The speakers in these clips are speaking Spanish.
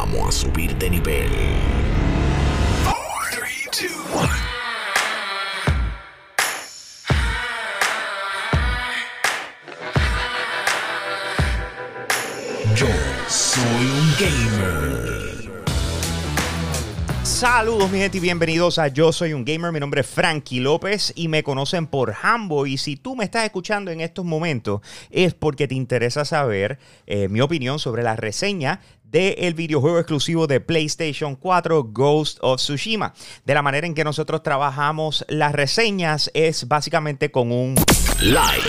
vamos a subir de nivel. 3, 2, 1. Yo soy un gamer. Saludos mi gente y bienvenidos a Yo Soy un Gamer, mi nombre es Frankie López y me conocen por Hambo y si tú me estás escuchando en estos momentos es porque te interesa saber eh, mi opinión sobre la reseña del videojuego exclusivo de PlayStation 4 Ghost of Tsushima. De la manera en que nosotros trabajamos las reseñas es básicamente con un Like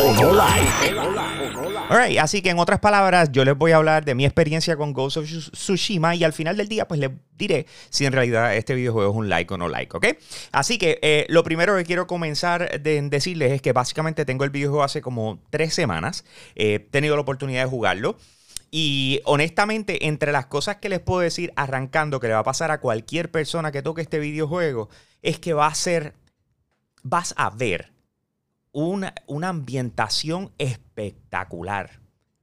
o no like. Alright, así que en otras palabras, yo les voy a hablar de mi experiencia con Ghost of Tsushima y al final del día, pues les diré si en realidad este videojuego es un like o no like, ¿ok? Así que eh, lo primero que quiero comenzar de decirles es que básicamente tengo el videojuego hace como tres semanas. he tenido la oportunidad de jugarlo. Y honestamente, entre las cosas que les puedo decir arrancando que le va a pasar a cualquier persona que toque este videojuego, es que va a ser, vas a ver una, una ambientación espectacular.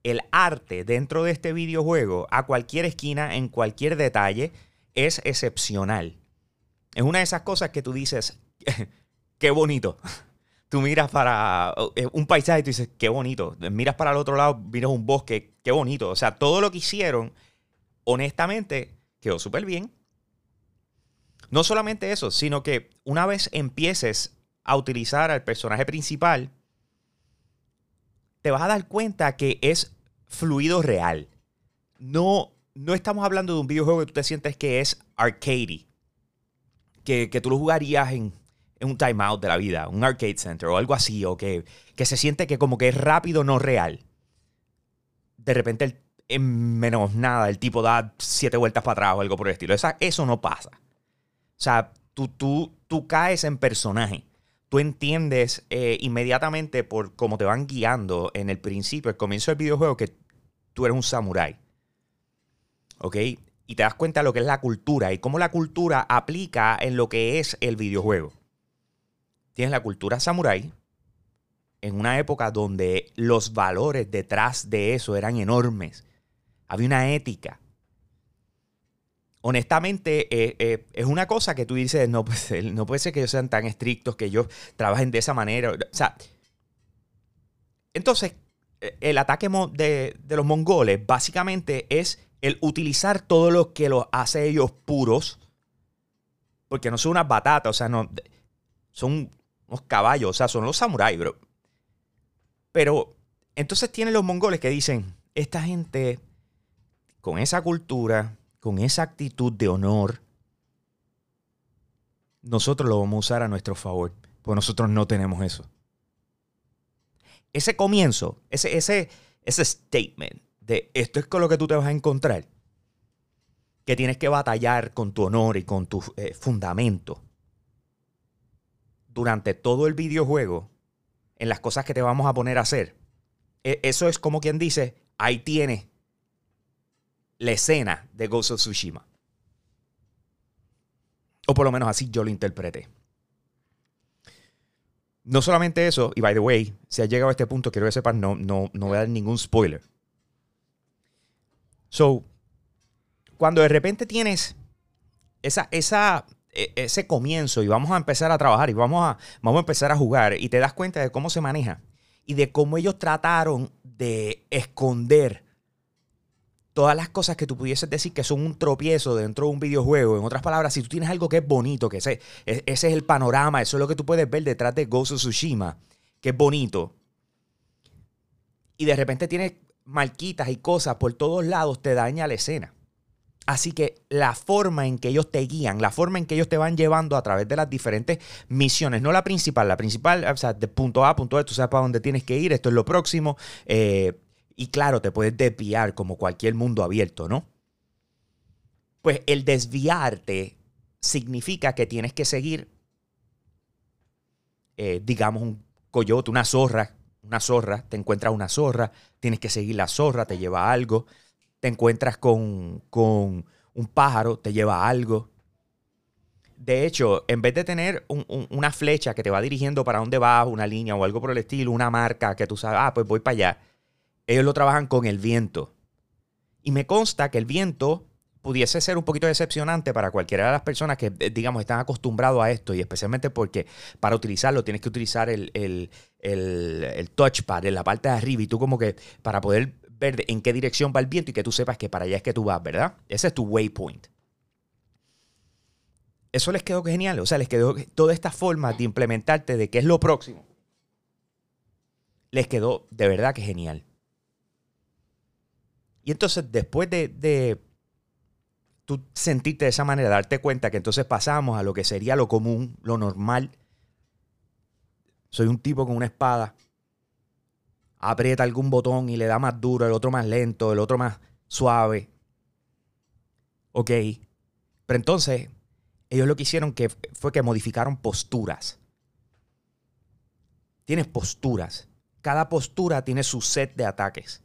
El arte dentro de este videojuego, a cualquier esquina, en cualquier detalle, es excepcional. Es una de esas cosas que tú dices, qué bonito. Tú miras para eh, un paisaje y tú dices, qué bonito. Miras para el otro lado, miras un bosque, qué bonito. O sea, todo lo que hicieron, honestamente, quedó súper bien. No solamente eso, sino que una vez empieces a utilizar al personaje principal, te vas a dar cuenta que es fluido real. No, no estamos hablando de un videojuego que tú te sientes que es arcade. Que, que tú lo jugarías en, en un timeout de la vida, un arcade center o algo así, o que, que se siente que como que es rápido, no real. De repente, el- en menos nada, el tipo da siete vueltas para atrás o algo por el estilo. Esa- eso no pasa. O sea, tú, tú, tú caes en personaje. Tú entiendes eh, inmediatamente por cómo te van guiando en el principio, el comienzo del videojuego, que tú eres un samurái. ¿Ok? Y te das cuenta de lo que es la cultura y cómo la cultura aplica en lo que es el videojuego. Tienes la cultura samurái en una época donde los valores detrás de eso eran enormes. Había una ética honestamente, eh, eh, es una cosa que tú dices, no puede ser, no puede ser que ellos sean tan estrictos, que ellos trabajen de esa manera. O sea, entonces, eh, el ataque de, de los mongoles básicamente es el utilizar todo lo que los hace ellos puros, porque no son unas batatas, o sea, no, son unos caballos, o sea, son los samuráis, bro. Pero entonces tienen los mongoles que dicen, esta gente con esa cultura, con esa actitud de honor, nosotros lo vamos a usar a nuestro favor, porque nosotros no tenemos eso. Ese comienzo, ese, ese, ese statement de esto es con lo que tú te vas a encontrar, que tienes que batallar con tu honor y con tu eh, fundamento durante todo el videojuego, en las cosas que te vamos a poner a hacer. E- Eso es como quien dice, ahí tienes la escena de Ghost of Tsushima. O por lo menos así yo lo interpreté. No solamente eso, y by the way, si has llegado a este punto, quiero que sepas, no, no, no voy a dar ningún spoiler. So, cuando de repente tienes esa, esa, e- ese comienzo y vamos a empezar a trabajar y vamos a, vamos a empezar a jugar y te das cuenta de cómo se maneja y de cómo ellos trataron de esconder todas las cosas que tú pudieses decir que son un tropiezo dentro de un videojuego. En otras palabras, si tú tienes algo que es bonito, que ese, e- ese es el panorama, eso es lo que tú puedes ver detrás de Ghost of Tsushima, que es bonito. Y de repente tienes marquitas y cosas por todos lados, te daña la escena. Así que la forma en que ellos te guían, la forma en que ellos te van llevando a través de las diferentes misiones, no la principal, la principal, o sea, de punto A a punto B, tú sabes para dónde tienes que ir, esto es lo próximo. eh, y claro, te puedes desviar como cualquier mundo abierto, ¿no? Pues el desviarte significa que tienes que seguir, eh, digamos, un coyote, una zorra, una zorra, te encuentras una zorra, tienes que seguir la zorra, te lleva algo, te encuentras con, con un pájaro, te lleva algo. De hecho, en vez de tener un- un- una flecha que te va dirigiendo para dónde vas, una línea o algo por el estilo, una marca que tú sabes, ah, pues voy para allá, ellos lo trabajan con el viento. Y me consta que el viento pudiese ser un poquito decepcionante para cualquiera de las personas que, eh, digamos, están acostumbrados a esto y especialmente porque para utilizarlo tienes que utilizar el, el, el, touchpad en la parte de arriba y tú como que para poder ver en qué dirección va el viento y que tú sepas que para allá es que tú vas, ¿verdad? Ese es tu waypoint. Eso les quedó genial, o sea, les quedó toda esta forma de implementarte de qué es lo próximo. Les quedó de verdad que genial. Y entonces después de, de tú sentirte de esa manera, darte cuenta que entonces pasamos a lo que sería lo común, lo normal. Soy un tipo con una espada, aprieta algún botón y le da más duro, el otro más lento, el otro más suave. Ok. Pero entonces, ellos lo que hicieron que fue que modificaron posturas. Tienes posturas. Cada postura tiene su set de ataques.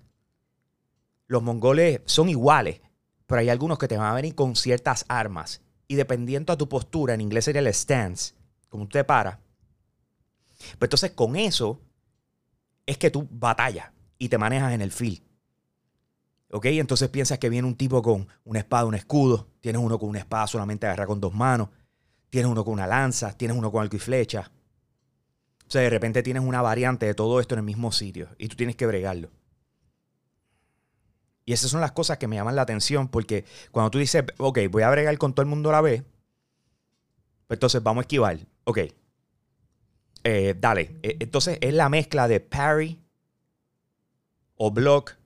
Los mongoles son iguales, pero hay algunos que te van a venir con ciertas armas. Y dependiendo a tu postura, en inglés sería el stance, como usted para. Pues entonces con eso es que tú batallas y te manejas en el field. ¿Ok? Entonces piensas que viene un tipo con una espada, un escudo. Tienes uno con una espada solamente agarra con dos manos. Tienes uno con una lanza. Tienes uno con arco y flecha. O sea, de repente tienes una variante de todo esto en el mismo sitio. Y tú tienes que bregarlo. Y esas son las cosas que me llaman la atención. Porque cuando tú dices, ok, voy a bregar con todo el mundo a la vez. Pues entonces vamos a esquivar. Ok, eh, dale. Eh, entonces es la mezcla de parry o block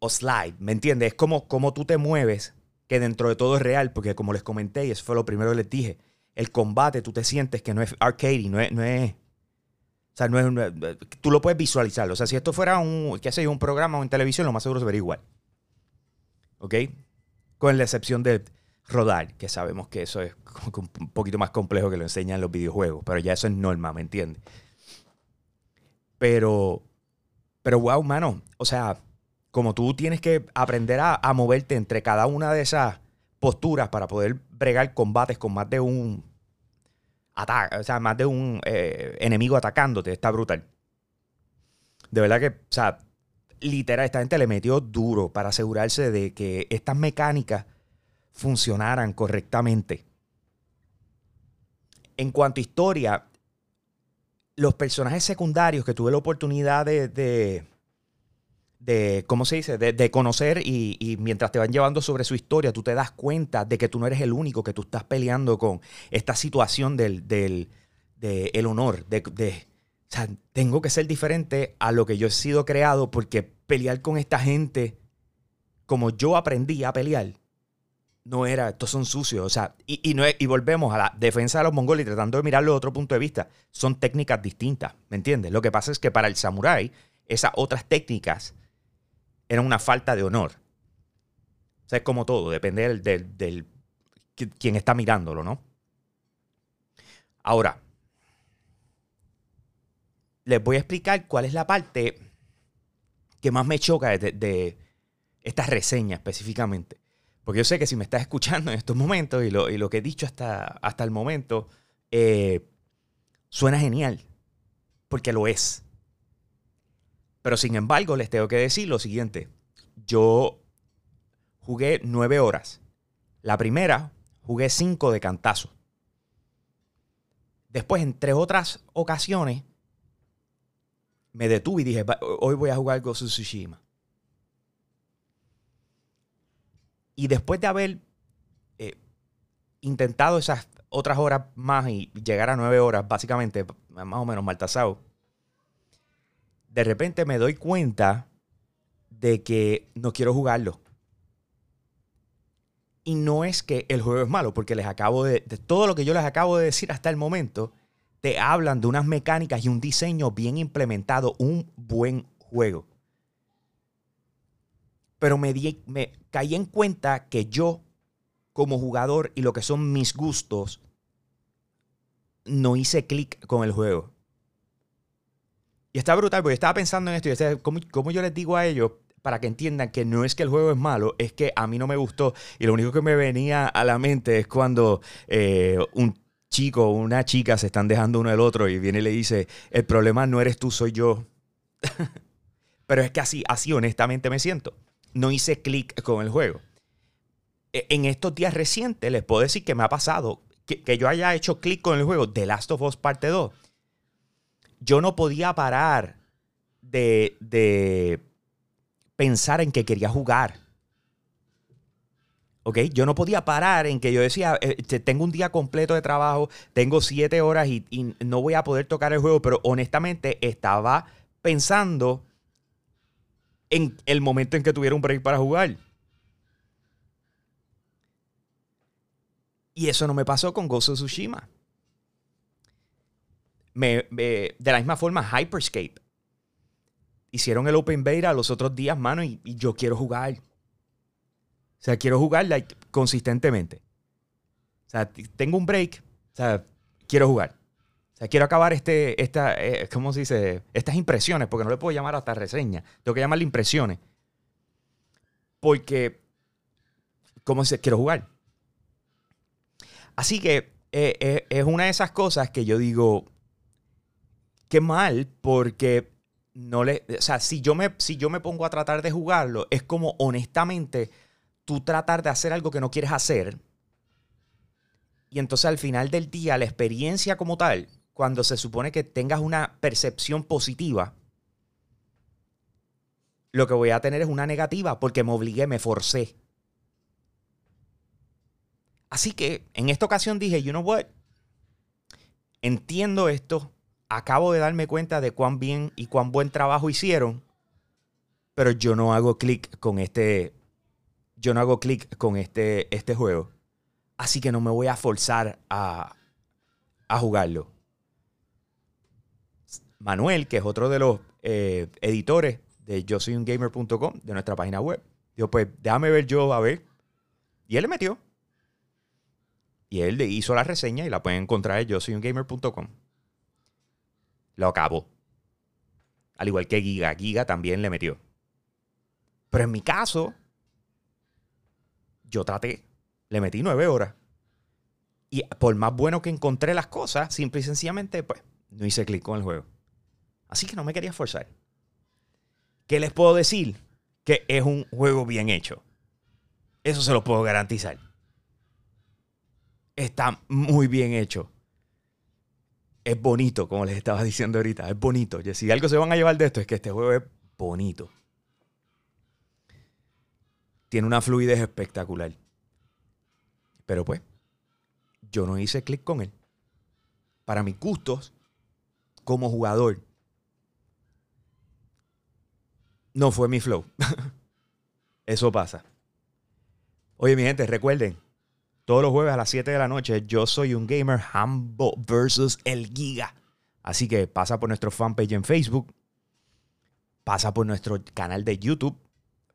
o slide. ¿Me entiendes? Es como, como tú te mueves, que dentro de todo es real, porque como les comenté, y eso fue lo primero que les dije, el combate tú te sientes que no es arcade, no es, no es o sea, no es, tú lo puedes visualizar. O sea, si esto fuera un, qué sé yo, un programa o en televisión, lo más seguro se vería igual. ¿Ok? Con la excepción de rodar, que sabemos que eso es un poquito más complejo que lo enseñan los videojuegos, pero ya eso es norma, ¿me entiendes? Pero, pero wow, mano, o sea, como tú tienes que aprender a, moverte entre cada una de esas posturas para poder bregar combates con más de un o sea, más de un eh, enemigo atacándote, está brutal. De verdad que, o sea, literal, esta gente le metió duro para asegurarse de que estas mecánicas funcionaran correctamente. En cuanto a historia, los personajes secundarios que tuve la oportunidad de, ¿cómo se dice? De, conocer y, mientras te van llevando sobre su historia, tú te das cuenta de que tú no eres el único, que tú estás peleando con esta situación del, del el honor, de, de, o sea, tengo que ser diferente a lo que yo he sido creado porque pelear con esta gente como yo aprendí a pelear no era, estos son sucios. O sea, y, no y volvemos a la defensa de los mongoles tratando de mirarlo de otro punto de vista. Son técnicas distintas, ¿me entiendes? Lo que pasa es que para el samurái, esas otras técnicas eran una falta de honor. O sea, es como todo, depende del, del, del quien está mirándolo, ¿no? Ahora, les voy a explicar cuál es la parte que más me choca de, de esta reseña específicamente. Porque yo sé que si me estás escuchando en estos momentos y lo, y lo que he dicho hasta, hasta el momento, eh, suena genial. Porque lo es. Pero sin embargo, les tengo que decir lo siguiente. Yo jugué nueve horas. La primera jugué cinco de cantazo. Después, en tres otras ocasiones, me detuve y dije, hoy voy a jugar Ghost of Tsushima. Y después de haber eh, intentado esas otras horas más y llegar a nueve horas, básicamente, más o menos maltasado, de repente me doy cuenta de que no quiero jugarlo. Y no es que el juego es malo, porque les acabo de, de todo lo que yo les acabo de decir hasta el momento, te hablan de unas mecánicas y un diseño bien implementado, un buen juego pero me, me caí en cuenta que yo, como jugador y lo que son mis gustos, no hice clic con el juego. Y está brutal, porque estaba pensando en esto y decía, ¿cómo, yo les digo a ellos para que entiendan que no es que el juego es malo, es que a mí no me gustó. Y lo único que me venía a la mente es cuando eh, un chico o una chica se están dejando uno del otro y viene y le dice, el problema no eres tú, soy yo. Pero es que así, así honestamente me siento no hice clic con el juego. e- en estos días recientes les puedo decir que me ha pasado que, que yo haya hecho clic con el juego The Last of Us Parte 2. Yo no podía parar de, de pensar en que quería jugar. ¿Ok? Yo no podía parar en que yo decía, eh, te- tengo un día completo de trabajo, tengo siete horas y, y no voy a poder tocar el juego, pero honestamente estaba pensando en el momento en que tuviera un break para jugar. Y eso no me pasó con Ghost of Tsushima. Me- de la misma forma, Hyperscape. Hicieron el Open Beta los otros días, mano, y, yo quiero jugar. O sea, quiero jugar consistentemente. O sea, tengo un break. O sea, quiero jugar. O sea, quiero acabar este, esta, eh, ¿cómo se dice? Estas impresiones, porque no le puedo llamar hasta reseña. Tengo que llamarle impresiones. Porque, ¿cómo se? Quiero jugar. Así que eh, eh, es una de esas cosas que yo digo, qué mal, porque no le, o sea, si yo me, si yo me pongo a tratar de jugarlo, es como honestamente tú tratar de hacer algo que no quieres hacer. Y entonces al final del día, la experiencia como tal, cuando se supone que tengas una percepción positiva, lo que voy a tener es una negativa porque me obligué, me forcé. Así que en esta ocasión dije, you know what? Entiendo esto, acabo de darme cuenta de cuán bien y cuán buen trabajo hicieron, pero yo no hago clic con este, yo no hago clic con este, este juego. Así que no me voy a forzar a, a jugarlo. Manuel, que es otro de los eh, editores de yo soy un gamer.com, de nuestra página web, dijo, pues déjame ver yo, a ver. Y él le metió. Y él hizo la reseña y la pueden encontrar en yo soy un gamer.com. Lo acabó. Al igual que Giga. Giga también le metió. Pero en mi caso, yo traté. Le metí nueve horas. Y por más bueno que encontré las cosas, simple y sencillamente, pues, no hice clic con el juego. Así que no me quería forzar. ¿Qué les puedo decir? Que es un juego bien hecho. Eso se lo puedo garantizar. Está muy bien hecho. Es bonito, como les estaba diciendo ahorita. Es bonito. Si algo se van a llevar de esto es que este juego es bonito. Tiene una fluidez espectacular. Pero pues, yo no hice clic con él. Para mis gustos, como jugador, no fue mi flow. Eso pasa. Oye, mi gente, recuerden, todos los jueves a las 7 de la noche, yo soy un gamer Hambo versus el Giga. Así que pasa por nuestro fanpage en Facebook, pasa por nuestro canal de YouTube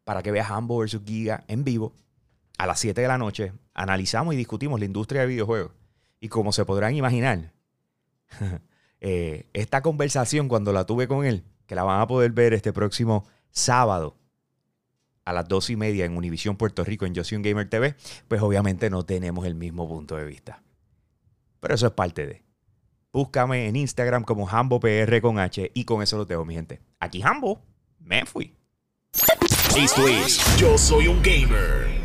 para que veas Hambo versus Giga en vivo a las 7 de la noche. Analizamos y discutimos la industria de videojuegos. Y como se podrán imaginar, eh, esta conversación cuando la tuve con él, que la van a poder ver este próximo sábado a las dos y media en Univisión Puerto Rico en Yo Soy un Gamer TV, pues obviamente no tenemos el mismo punto de vista. Pero eso es parte de. Búscame en Instagram como HamboPR con H y con eso lo tengo, mi gente. Aquí Hambo, me fui. Yo Soy un Gamer.